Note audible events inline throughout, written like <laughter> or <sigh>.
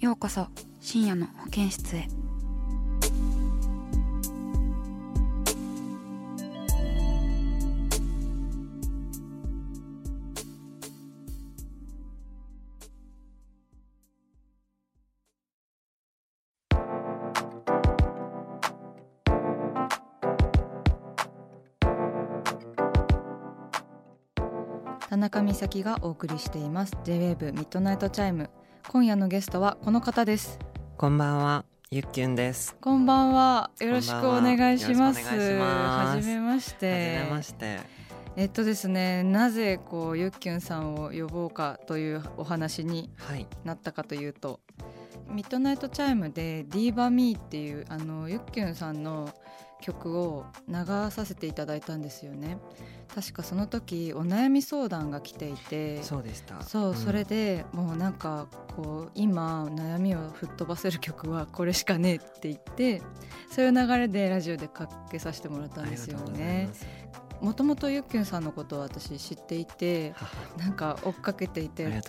ようこそ深夜の保健室へ。田中美咲がお送りしています。J-WAVE ミッドナイトチャイム。今夜のゲストはこの方です。こんばんは、ゆっきゅんです。こんばんは。よろしくお願いします。は。じめましはじてめまして。えっとですねなぜこうゆっきゅんさんを呼ぼうかというお話にはい、なったかというとミッドナイトチャイムで「 DIVA ME っていうあのゆっきゅんさんの曲を流させていただいたんですよね確かその時お悩み相談が来ていてそうでした。そう、んそれでもうなんかこう今悩みを吹っ飛ばせる曲はこれしかねえって言ってそういう流れでラジオでかけさせてもらったんですよね。もともとゆっきゅんさんのことを私知っていてはは <laughs> なんか追っかけていて面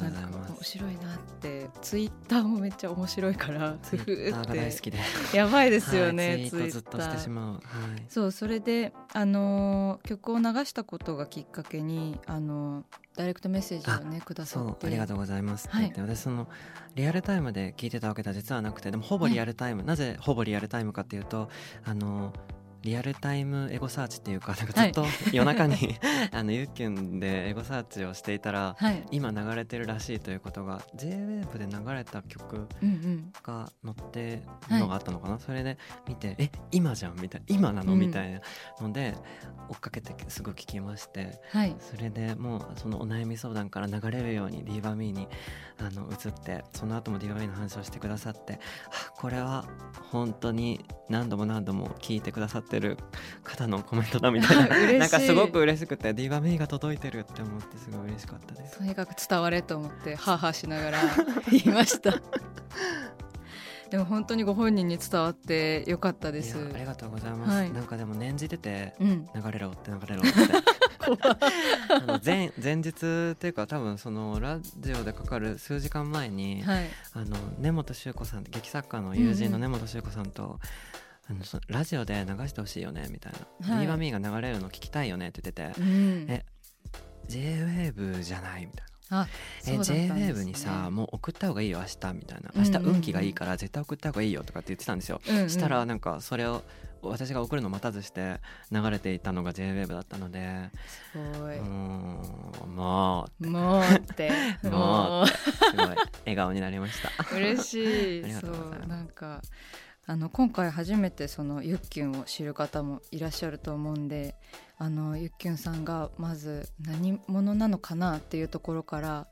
白いなってツイッターもめっちゃ面白いから <laughs> ツイッターが大好きで。やばいですよね、はいツイー。トずっとしてしうまう。はい。そうそれで、あのー曲を流したことがきっかけに、あのーダイレクトメッセージをねくださって。ありがとうございます。って言って、私そのリアルタイムで聞いてたわけでは実はなくて。でもほぼリアルタイム、なぜほぼリアルタイムかっていうとあのリアルタイムエゴサーチっていうかなんかずっと <laughs> 夜中に、<laughs> あのゆっきゅんでエゴサーチをしていたらはい、今流れてるらしいということが JWAVE で流れた曲うんうん、が載ってるのがあったのかな、それで見てえ今じゃんみたいな今なの、うん。みたいなので追っかけてすぐ聞きましてはい、それでもうそのお悩み相談から流れるように d バミーにあの移ってその後も d バミーの話をしてくださってあこれは本当に何度も何度も聞いてくださってる方のコメントだみたいな。<laughs> なんかすごく嬉しくて d バミーが届いてるって思ってすごい嬉しかったです。とにかく伝われと思ってハーハーしながら <laughs> 言いました。<laughs> でも本当にご本人に伝わってよかったです。ありがとうございます、はい。なんかでも念じててうん、流れろって流れろって。あの前前日っていうか多分そのラジオでかかる数時間前に、はい、あの根本修子さん劇作家の友人のうんう根本修子さんと、あのそラジオで流してほしいよねみたいな「はい。ビーバミーが流れるの聞きたいよね」って言ってて。うん。え「JWAVE じゃない」みたいな。ね。JWAVE にさもう送った方がいいよ明日みたいな。明日運気がいいから絶対送った方がいいよとかって言ってたんですよ、うんうん。したらなんかそれを私が送るの待たずして流れていたのが JWAVE だったので。すごい。もうも <laughs> もうって、もう。すごい。笑顔になりました。嬉しい。<laughs> ありがとうございます。そうなんかあの今回初めてそのゆっきゅんを知る方もいらっしゃると思うんで、あのゆっきゅんさんがまず何者なのかなっていうところから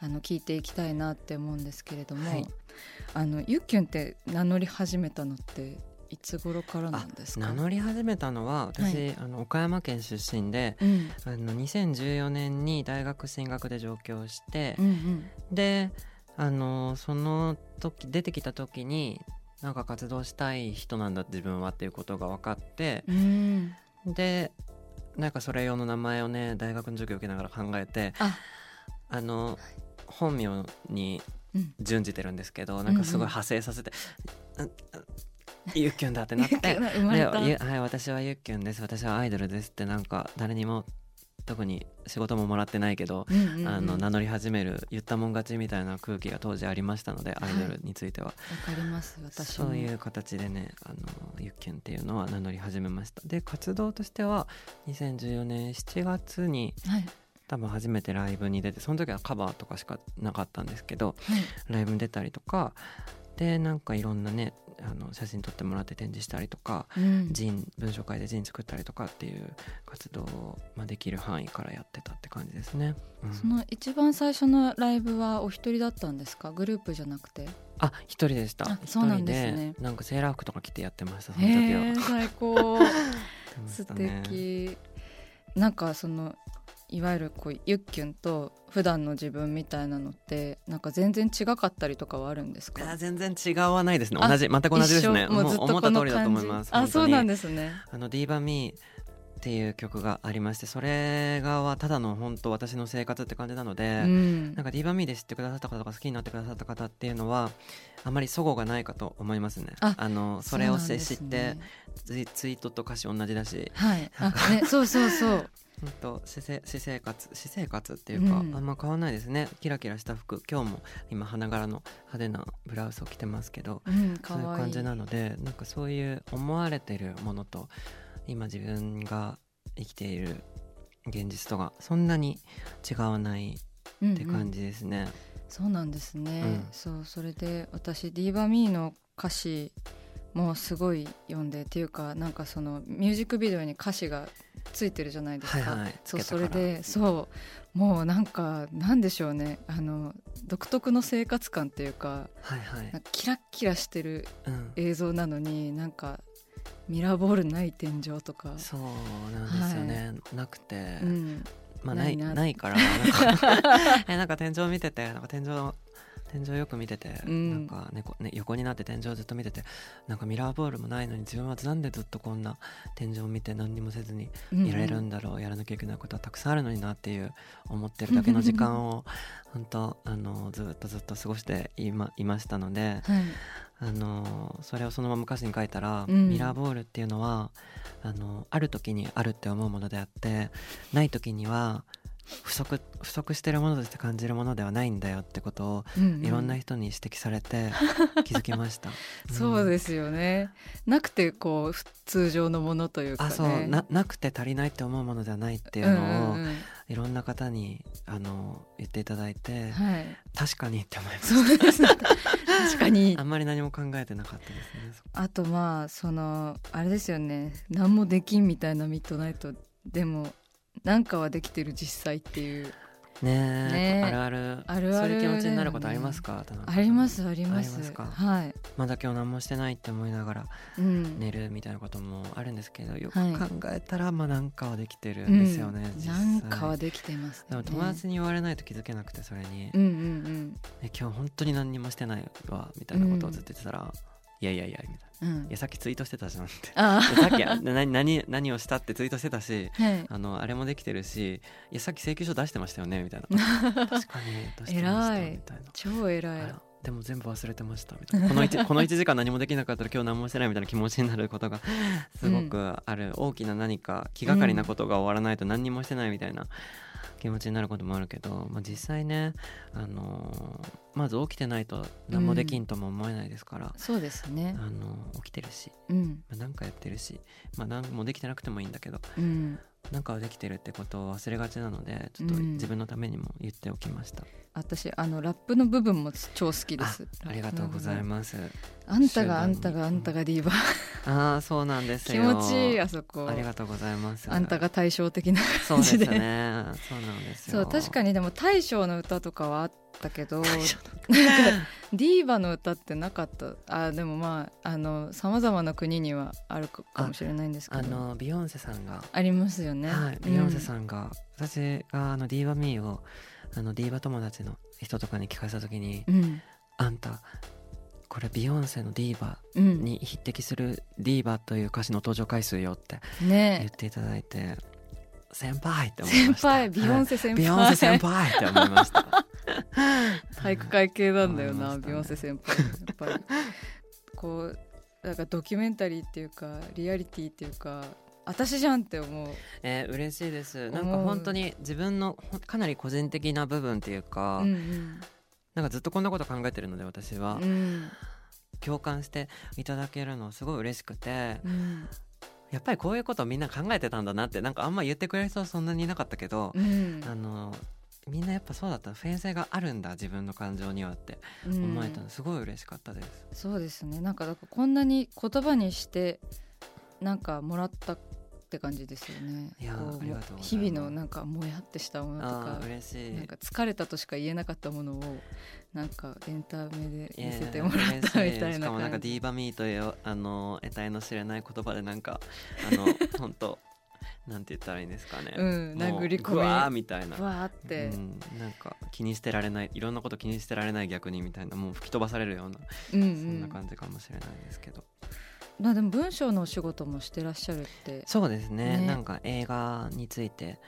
あの聞いていきたいなって思うんですけれども、はい。あのゆっきゅんって名乗り始めたのっていつ頃からなんですか？名乗り始めたのは私、あの岡山県出身でうん。あの2014年に大学進学で上京してう、ん。であのその時出てきた時になんか活動したい人なんだ自分はっていうことが分かってうん。うん。でなんかそれ用の名前をね大学の授業受けながら考えてあ、あの本名にうん。準じてるんですけどなんかすごい派生させて「うんうんゆっきゅんだ」ってなって <laughs> はい、私はゆっきゅんです私はアイドルですってなんか誰にも特に仕事ももらってないけど、うんうんうん。あの名乗り始める言ったもん勝ちみたいな空気が当時ありましたのでアイドルについては、わかります私も。そういう形でねあのゆっきゅんっていうのは名乗り始めました。で活動としては2014年7月にはい。多分初めてライブに出てその時はカバーとかしかなかったんですけどはい。ライブに出たりとかでなんかいろんなねあの写真撮ってもらって展示したりとかうん。ジン文章会でジン作ったりとかっていう活動を、まあ、できる範囲からやってたって感じですね。うん。その一番最初のライブはお一人だったんですか？グループじゃなくて？あ一人でした。そうなん人ですね。で。なんかセーラー服とか着てやってましたそのへ時は。え最高。<laughs> 素敵。なんかそのいわゆるこうゆっきゅんと普段の自分みたいなのってなんか全然違かったりとかはあるんですか？あ全然違わないですね。あ同じ全く同じですね。もうずっと思ったこの通りだと思い感じ？ますあそうなんでですね。あの「ディーバミーっていう曲がありましてそれがはただの本当私の生活って感じなので、うん。なんかディーバミーで知ってくださった方とか好きになってくださった方っていうのはあまり齟齬がないかと思いますね。あのそれを知って、ツイツイートと歌詞同じだしはい。あねそうそうそう本当私生私生活私生活っていうか、うん。あんま変わんないですね。キラキラした服。今日も今花柄の派手なブラウスを着てますけどうんかそういう感じなのでなんかそういう思われてるものと今自分が生きている現実とがそんなに違わないって感じですね。そうなんですね、うん。そうそれで私ディーバミーの歌詞もすごい読んでっていうかなんかそのミュージックビデオに歌詞がついてるじゃないですか、はいはい。そうそれでそう。もうなんかなんでしょうね。あの独特の生活感っていうかはいはい。キラッキラしてるうん、映像なのになんかミラーボールない天井とか、そうなんですよね、なくて、うん、まあないないなないから。なんか <laughs> えなんか天井見ててなんか天井天井よく見てて、うん。なんかねこね横になって天井ずっと見ててなんかミラーボールもないのに自分はなんでずっとこんな天井を見て何にもせずにいられるんだろう、やらなきゃいけないことはたくさんあるのになっていう思ってるだけの時間を <laughs> 本当あのずっとずっと過ごしていまいましたのではい。あのそれをそのまま歌詞に書いたら、うん。ミラーボールっていうのはあのある時にあるって思うものであってない時には不足不足してるものとして感じるものではないんだよってことをうんうん。いろんな人に指摘されて <laughs> 気づきました。そうですすよね。なくてこう普通常のものというかね。あそう。ななくて足りないって思うものではないっていうのを、うんうんうん。いろんな方にあの言っていただいて、はい。確かにって思いましそうですね。確かに。た <laughs> あんまり何も考えてなかったですね。あとまあそのあれですよね。何もできんみたいなミッドナイトでもなんかはできてる実際っていう。ねえねえ。あるある。あるあるそういう気持ちになることありますか？ありますあります。はい、まだ今日何もしてないって思いながらうん、寝るみたいなこともあるんですけどよはい。く考えたらまあなんかはできてるんですよね、うん。実際。かはできてますでも友達に言われないと気づけなくてそれに、うんうんえ今日本当に何にもしてないわみたいなことをずっと言ってたら、いやいやいやみたいな。うん。うんいやさっきツイートしてたじゃんって。さっきあ何何何をしたってツイートしてたしあ <laughs> はい。あのあれもできてるしいやさっき請求書出してましたよねみたいな。<laughs> 確かに出してましたみたいな。超偉いでも全部忘れてましたみたいな。この 1, <laughs> この1時間何もできなかったら今日何もしてないみたいな気持ちになることがすごくある、大きな何か気がかりなことが終わらないと何にもしてないみたいな気持ちになることもあるけど、まあ、実際ね、あのーまず起きてないと何もできんとも思えないですから、そうですね。あのー起きてるし、うん。まあ、なんかやってるし、まあ、何もできてなくてもいいんだけどうん。なんかはできてるってことを忘れがちなのでちょっとうん。自分のためにも言っておきました、私あのラップの部分も超好きです。ありがとうございます。すあんたがあんたがあんたがディーバ <laughs> ああそうなんです気よ持ちいいあそこ。ありがとうございます。あんたが対照的なそうですね。感じでそうなんですよ。そう確かににでも大将の歌とかはあったけどディーバの歌ってなかった。あでもまああのさまざまな国にはあるかかもしれないんですけど。あのビヨンセさんが、ありますよね、はい、うん。ビヨンセさんが、私があのディーバミーをあのディーバ友達の人とかに聞かせた時に、うん。あんたこれビヨンセのディーバうん。に匹敵するディーバという歌詞の登場回数よって言っねていただいて先輩って思い先ました。輩ビヨンセ先輩、はいビヨンセ先輩って思いました。<laughs> 体育会系なんだよな、ね。ビヨンセ先輩。やっぱりこうなんかドキュメンタリーっていうかリアリティっていうか私じゃんって思う。えー、嬉しいです。なんか本当に自分のかなり個人的な部分っていうか、うんうん、なんかずっとこんなこと考えてるので私は、うん、共感していただけるのすごい嬉しくて、うん、やっぱりこういうことみんな考えてたんだなってなんかあんま言ってくれる人はそんなにいなかったけど、うん、あのみんなやっぱそうだった。普遍性があるんだ自分の感情にはって思えたの。すごい嬉しかったです、うん、そうですね。なんかこんなに言葉にしてなんかもらったって感じですよね。いや日々のなんかもやってしたものとか嬉しいなんか疲れたとしか言えなかったものをなんかエンタメで見せてもらったみたいなしかもなんかディーバミーというあの得体の知れない言葉でなんかあの本当なんて言ったらいいんですかね。うん、殴り込み。わーみたいな。わーって、うん、なんか気にしてられない、いろんなこと気にしてられない逆にみたいな、もう吹き飛ばされるような、うんうん、そんな感じかもしれないですけど。まあでも文章のお仕事もしてらっしゃるってそうですね、ね、なんか映画について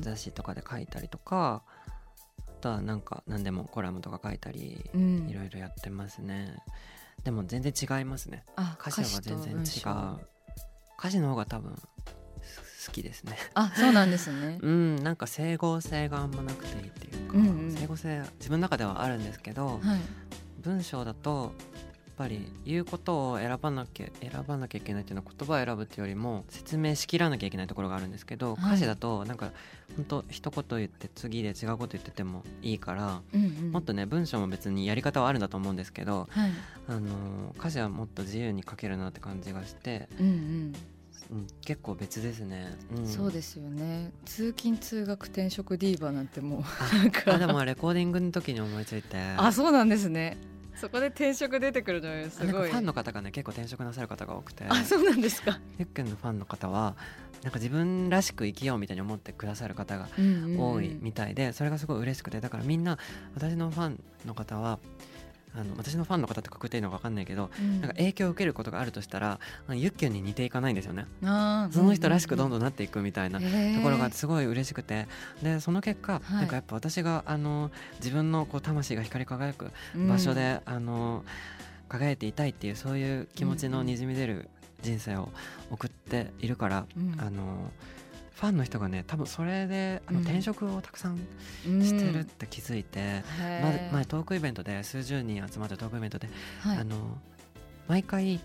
雑誌とかで書いたりとか、うんうん、あとはなんか何でもコラムとか書いたり、うん、いろいろやってますね。でも全然違いますね。歌詞は全然違う。歌詞の方が多分好きですね。あそうなんですね。<laughs> うんなんか整合性があんまなくていいっていうか、うんうん、整合性自分の中ではあるんですけど、はい、文章だとぱり言うことを選ばなきゃ選ばなきゃいけないっていうのは言葉を選ぶっていうよりも説明しきらなきゃいけないところがあるんですけど、はい、歌詞だとなんか本当一言言って次で違うこと言っててもいいから、うんうん、もっとね文章も別にやり方はあるんだと思うんですけど、はい、あの歌詞はもっと自由に書けるなって感じがして。うんうん。うん、結構別ですね、うん、そうですよね。通勤通学転職ディーバーなんてもうあでもレコーディングの時に思いついて。あそうなんですねそこで転職出てくるのよすごい。ファンの方がね結構転職なさる方が多くて。あそうなんですか。ゆっくんのファンの方はなんか自分らしく生きようみたいに思ってくださる方が多いみたいで、それがすごい嬉しくて。だからみんな私のファンの方はあの私のファンの方ってくくっていいのか分かんないけど、うん、なんか影響を受けることがあるとしたらユッケンに似ていかないんですよね。その人らしくどんどんなっていくみたいなところがすごい嬉しくて。でその結果、はい、なんかやっぱ私があの自分のこう魂が光り輝く場所で、うん、あの輝いていたいっていうそういう気持ちのにじみ出る人生を送っているから、うん、あの。ファンの人がね多分それであの転職をたくさんしてるって気づいて、うん、前トークイベントで数十人集まったトークイベントで、はい、あの毎回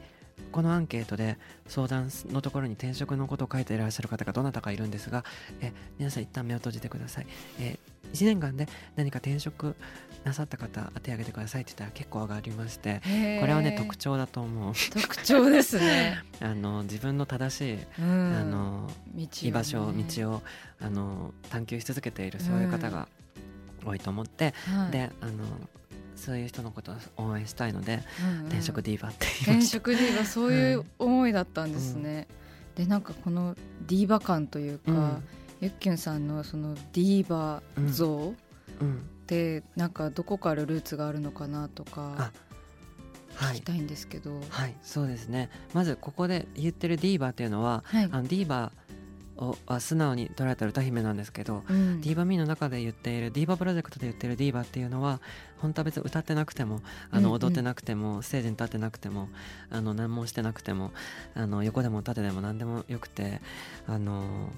このアンケートで相談のところに転職のことを書いていらっしゃる方がどなたかいるんですがえ皆さん一旦目を閉じてください、え1年間で何か転職なさった方手挙げてくださいって言ったら結構上がりましてこれはね特徴だと思う。特徴ですね。<laughs> あの自分の正しい、うん、あの、ね、居場所道をあの探求し続けているそういう方が多いと思って、うん、であのそういう人のことを応援したいので、うんうん、転職ディーバって転職ディーバそういう思いだったんですね、うん、でなんかこのディーバ感というか、ゆっきゅんさんのそのディーバー像ってなんかどこからルーツがあるのかなとか聞きたいんですけど、はい、はい、そうですね。まずここで言ってるディーバーっていうのは、はい、あのディーバーをは素直に捉えた歌姫なんですけど、うん、ディーバミーの中で言っているディーバプロジェクトで言ってるディーバっていうのは本当は別に歌ってなくてもあの踊ってなくても、うんうん、ステージに立ってなくてもあの何もしてなくてもあの横でも縦でも何でもよくてあの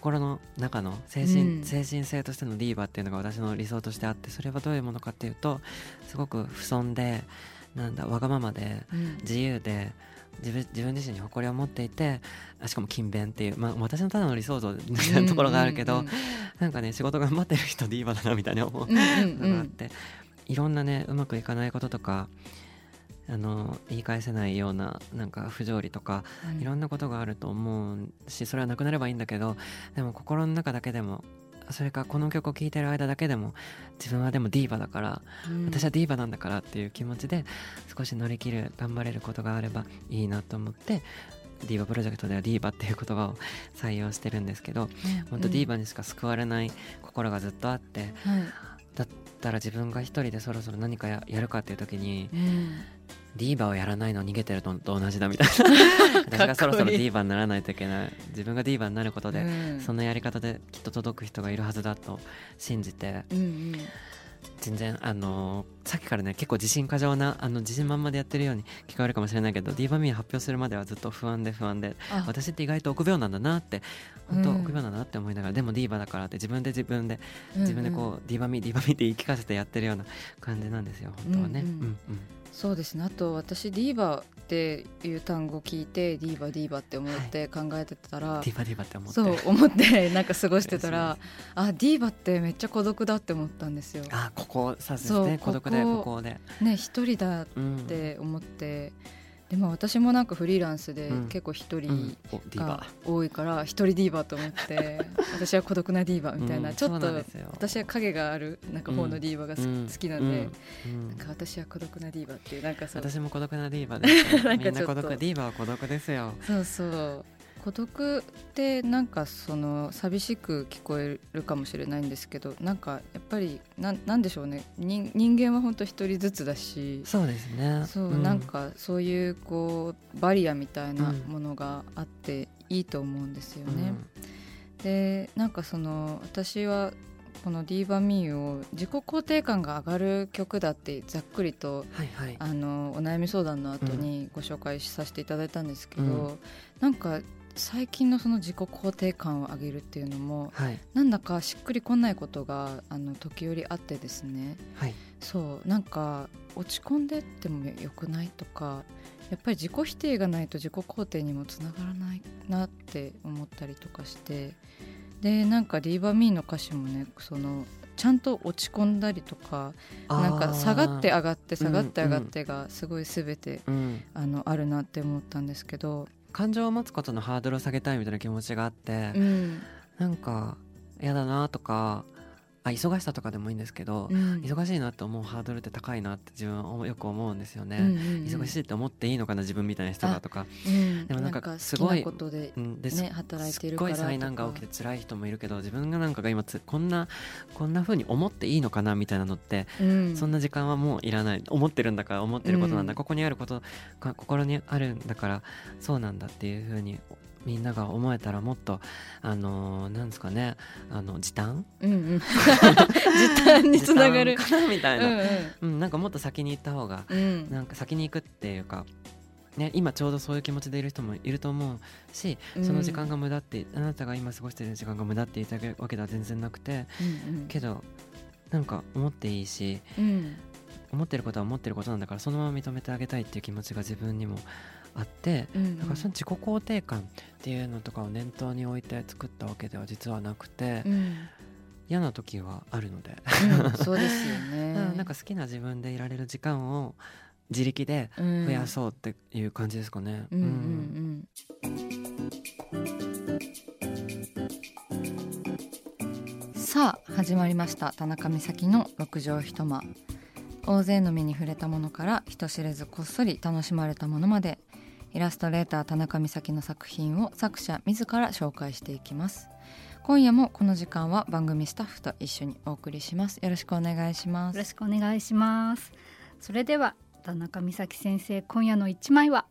心の中の精神うん、精神性としてのディーバっていうのが私の理想としてあってそれはどういうものかっていうとすごく不損でなんだわがままで自由で、自分自分自身に誇りを持っていてしかも勤勉っていう、まあ、私のただの理想像みたいなところがあるけど、うんうんうん、なんかね仕事頑張ってる人ディーバだなみたいに思うのがあって、いろんなねうまくいかないこととかあの言い返せないようななんか不条理とか、うん、いろんなことがあると思うしそれはなくなればいいんだけどでも心の中だけでもそれかこの曲を聴いてる間だけでも自分はでもディーバだから、うん、私はディーバなんだからっていう気持ちで少し乗り切る頑張れることがあればいいなと思ってディーバプロジェクトではディーバっていう言葉を採用してるんですけど、うん、本当ディーバにしか救われない心がずっとあって、うん、だったら自分が一人でそろそろ何かやるかっていう時に、ディーバをやらないの逃げてるのと同じだみたいな。<laughs> 私がそろそろディーバにならないといけない。自分がディーバになることで、うん、そのやり方できっと届く人がいるはずだと信じて、うんうん、全然あのーさっきからね結構自信過剰なあの自信満々でやってるように聞こえるかもしれないけどディーバミー発表するまではずっと不安で不安であ。私って意外と臆病なんだなって本当うん。臆病なんだなって思いながら、でもディーバだからって自分で自分で自分でこう、うん。うんディーバミーディーバミーって言い聞かせてやってるような感じなんですよ本当はね。うんうん。うんうんそうですね。あと私ディーバっていう単語を聞いてディーバディーバって思って考えてたら、ディーバディーバって思って。そう思ってなんか過ごしてたら <laughs> あディーバってめっちゃ孤独だって思ったんですよ。あここさですそうね孤独でここで、ね一人だっうん、て思ってでも私もなんかフリーランスでうん。結構一うん。人が多いから一人ディーバと思って <laughs> 私は孤独なディーバみたいな、うん。ちょっと私は影があるなんか方のディーバが好き,、うん。好きなんで、なんか私は孤独なディーバっていうなんかそう。私も孤独なディーバです。よ <laughs> なんみんな孤独。ディーバは孤独ですよ。そうそう孤独ってなんかその寂しく聞こえるかもしれないんですけどなんかやっぱりなんなんでしょうね。人人間は本当一人ずつだしそうですね。そう、ん。なんかそういうこうバリアみたいなものがあっていいと思うんですよね。でなんかその私はこの「ディーバミーを自己肯定感が上がる曲だってざっくりとはいはい。あのお悩み相談の後にご紹介させていただいたんですけど、うん。なんか最近のその自己肯定感を上げるっていうのもはい。なんだかしっくりこないことがあの時折あってですね。はい。そうなんか落ち込んでってもよくないとかやっぱり自己否定がないと自己肯定にもつながらないなって思ったりとかしてでなんかディーバミーの歌詞もねそのちゃんと落ち込んだりとかなんか下がって上がって下がって上がってがすごい全て、うん。あのあるなって思ったんですけど、感情を持つことのハードルを下げたいみたいな気持ちがあって、うん。なんか嫌だなとかあ忙しさとかでもいいんですけど、うん。忙しいなって思うハードルって高いなって自分はよく思うんですよね、うんうんうん。忙しいって思っていいのかな自分みたいな人がとか、うん。でもなんか好すごいことでね働いているからすっごい災難が起きて辛い人もいるけど自分がなんかが今つこんなこんな風に思っていいのかなみたいなのって、うん。そんな時間はもういらない。思ってるんだから思ってることなんだ、うんここにあることか心にあるんだからそうなんだっていう風にみんなが思えたらもっとあのーなんですかねあの時短？うんうん。<laughs> 時短につながる。かな？みたいうんな、うんなんかもっと先に行った方がうん。うんなんか先に行くっていうか、ね、今ちょうどそういう気持ちでいる人もいると思うしその時間が無駄って、あなたが今過ごしている時間が無駄って言いたいわけでは全然なくてうん。けどなんか思っていいしうん。思ってることは思ってることなんだからそのまま認めてあげたいっていう気持ちが自分にもあってうんだからその自己肯定感っていうのとかを念頭に置いて作ったわけでは実はなくて、うん。嫌な時はあるので、うん <laughs> そうですよね。うんなんか好きな自分でいられる時間を自力で増増やそうっていう感じですかね。うんうんうん。さあ始まりました田中美咲の六畳一間。大勢の目に触れたものから人知れずこっそり楽しまれたものまでイラストレーター田中美咲の作品を作者自ら紹介していきます。今夜もこの時間は番組スタッフと一緒にお送りします。よろしくお願いします。よろしくお願いします。それでは田中美咲先生今夜の一枚は？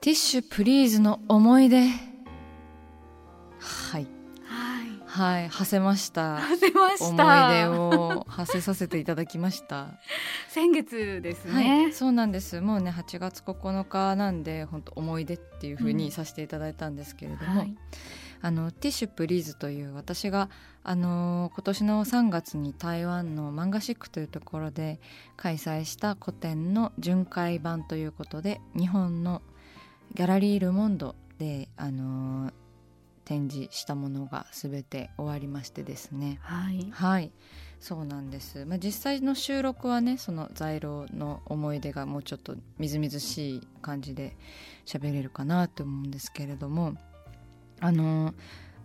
ティッシュプリーズの思い出。はいはいはい馳せました。出ま思いした出を馳せさせていただきました。<laughs> 先月ですはい、ね、そうなんです。もうね8月9日なんで本当思い出っていう風うん。にさせていただいたんですけれども、はい。あのティッシュプリーズという私があの今年の3月に台湾の漫画シックというところで開催した個展の巡回版ということで日本のギャラリー・ル・モンドであの展示したものが全て終わりましてですね。はい。はい。そうなんです、まあ、実際の収録はねその在廊の思い出がもうちょっとみずみずしい感じで喋れるかなと思うんですけれども。あの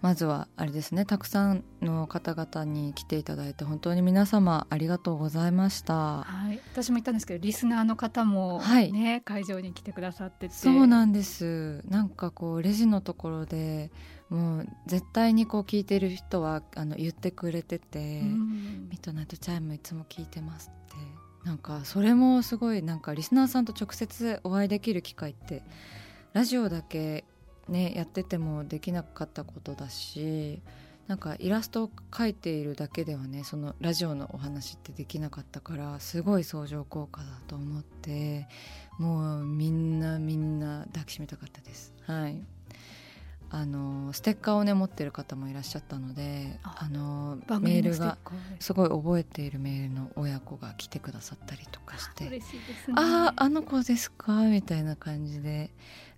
まずはあれですねたくさんの方々に来ていただいて本当に皆様ありがとうございました。はい、私も言ったんですけどリスナーの方もはい。ね、会場に来てくださってて。そうなんです。なんかこうレジのところでもう絶対にこう聞いてる人はあの言ってくれてて、うん。ミッドナイトチャイムいつも聞いてますって。なんかそれもすごいなんかリスナーさんと直接お会いできる機会ってラジオだけねやっててもできなかったことだしなんかイラストを描いているだけではねそのラジオのお話ってできなかったからすごい相乗効果だと思ってもうみんなみんな抱きしめたかったです。はい。あのステッカーをね持ってる方もいらっしゃったのであのメールがすごい覚えているメールの親子が来てくださったりとかしてね。あああの子ですか？みたいな感じで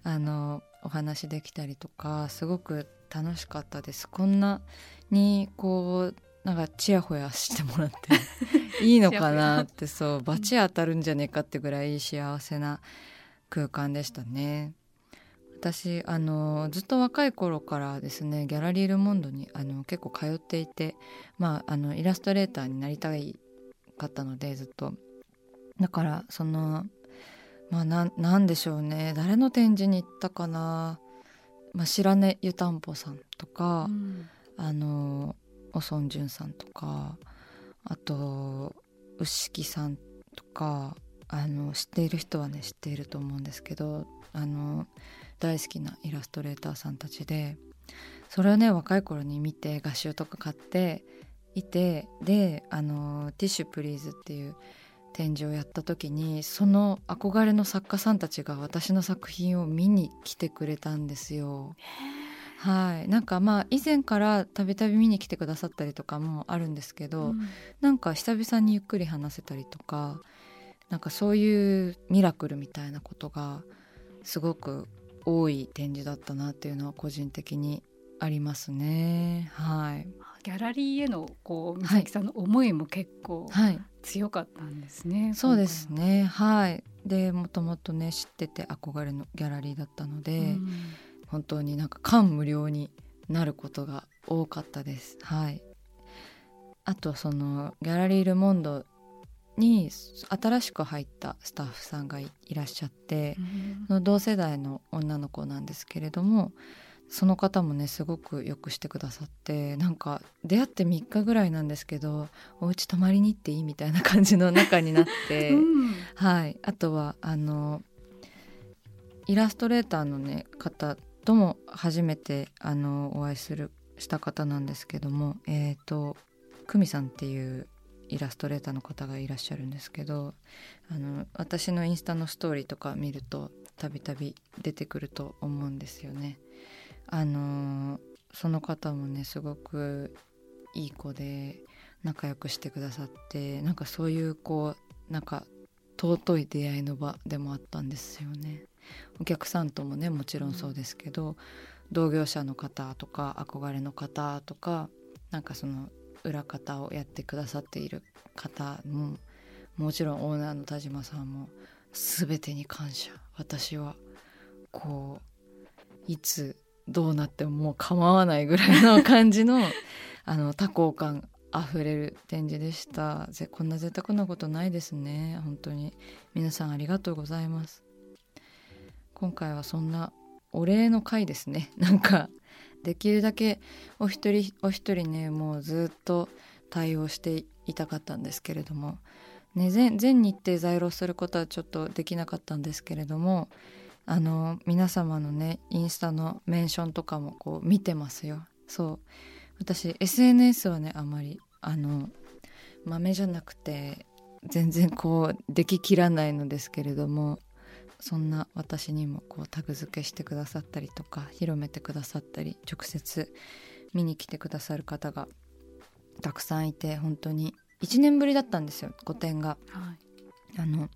あのお話できたりとかすごく楽しかったです。こんなにこうなんかちやほやしてもらって <laughs> いいのかなってそうバチ当たるんじゃねえかってぐらい幸せな空間でしたね。私あのずっと若い頃からですねギャラリー・ル・モンドにあの結構通っていて、まあ、あのイラストレーターになりたいかったのでずっと。だからそのまあなんでしょうね。誰の展示に行ったかな。まあ、白根湯たんぽさんとか、うん、あのおそんじゅんさんとかあと牛木さんとかあの知っている人はね知っていると思うんですけどあの大好きなイラストレーターさんたちでそれをね若い頃に見て画集とか買っていてであの「ティッシュプリーズ」っていう展示をやった時にその憧れの作家さんたちが私の作品を見に来てくれたんですよ。はい、なんかまあ以前からたびたび見に来てくださったりとかもあるんですけど、うん、なんか久々にゆっくり話せたりとかなんかそういうミラクルみたいなことがすごく多い展示だったなっていうのは個人的にありますね。はい。ギャラリーへのこう美咲さんの思いも結構、はい、強かったんですね。そうですね。はい。でもともとね知ってて憧れのギャラリーだったので、うん、本当になんか感無量になることが多かったです。はい。あとそのギャラリールモンドに新しく入ったスタッフさんがいらっしゃって、うん、同世代の女の子なんですけれどもその方もねすごくよくしてくださってなんか出会って3日ぐらいなんですけどお家泊まりに行っていいみたいな感じの中になって、<laughs> うん、はいあとはあのイラストレーターのね方とも初めてあのお会いするした方なんですけどもえっ、ー、と久美さんっていうイラストレーターの方がいらっしゃるんですけどあの私のインスタのストーリーとか見るとたびたび出てくると思うんですよね。あのその方もねすごくいい子で仲良くしてくださってなんかそういうこうなんか尊い出会いの場でもあったんですよね。お客さんともねもちろんそうですけど、同業者の方とか憧れの方とかなんかその裏方をやってくださっている方ももちろんオーナーの田島さんも全てに感謝私はこういつどうなってももう構わないぐらいの感じの <laughs> あの多幸感あふれる展示でした。ぜこんな贅沢なことないですね。本当に。皆さんありがとうございます。今回はそんなお礼の回ですね。<laughs> なんかできるだけお一人お一人ねもうずっと対応していたかったんですけれども、ね、全全日程在労することはちょっとできなかったんですけれどもあの皆様のねインスタのメンションとかもこう見てますよ。そう。私 SNS はねあまりあの豆じゃなくて全然こうでききらないのですけれどもそんな私にもこうタグ付けしてくださったりとか広めてくださったり直接見に来てくださる方がたくさんいて本当に1年ぶりだったんですよ個展が。はい、あの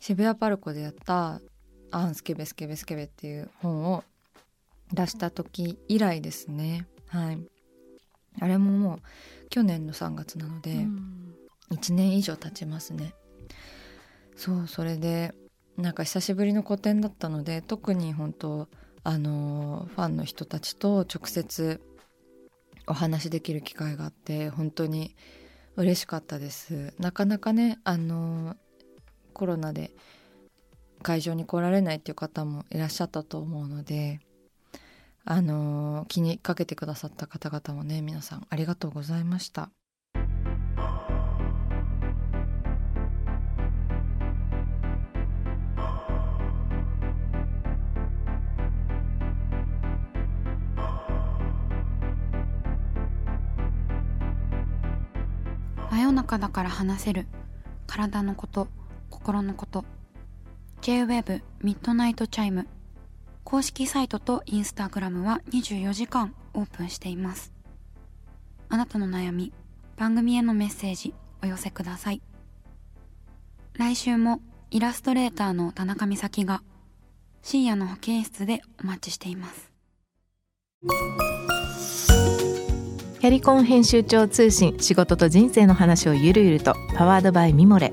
渋谷パルコでやった「アンスケベスケベスケベ」っていう本を出した時以来ですね。はい、あれももう去年の3月なので1年以上経ちますね。そうそれでなんか久しぶりの個展だったので特に本当あのファンの人たちと直接お話できる機会があって本当に嬉しかったですなかなかねあのコロナで会場に来られないっていう方もいらっしゃったと思うのであの気にかけてくださった方々もね皆さんありがとうございました。真夜中だから話せる体のこと心のこと J-WAVE ミッドナイトチャイム公式サイトとインスタグラムは24時間オープンしています。あなたの悩み番組へのメッセージお寄せください。来週もイラストレーターの田中美咲が深夜の保健室でお待ちしています。キャリコン編集長通信仕事と人生の話をゆるゆると powered by ミモレ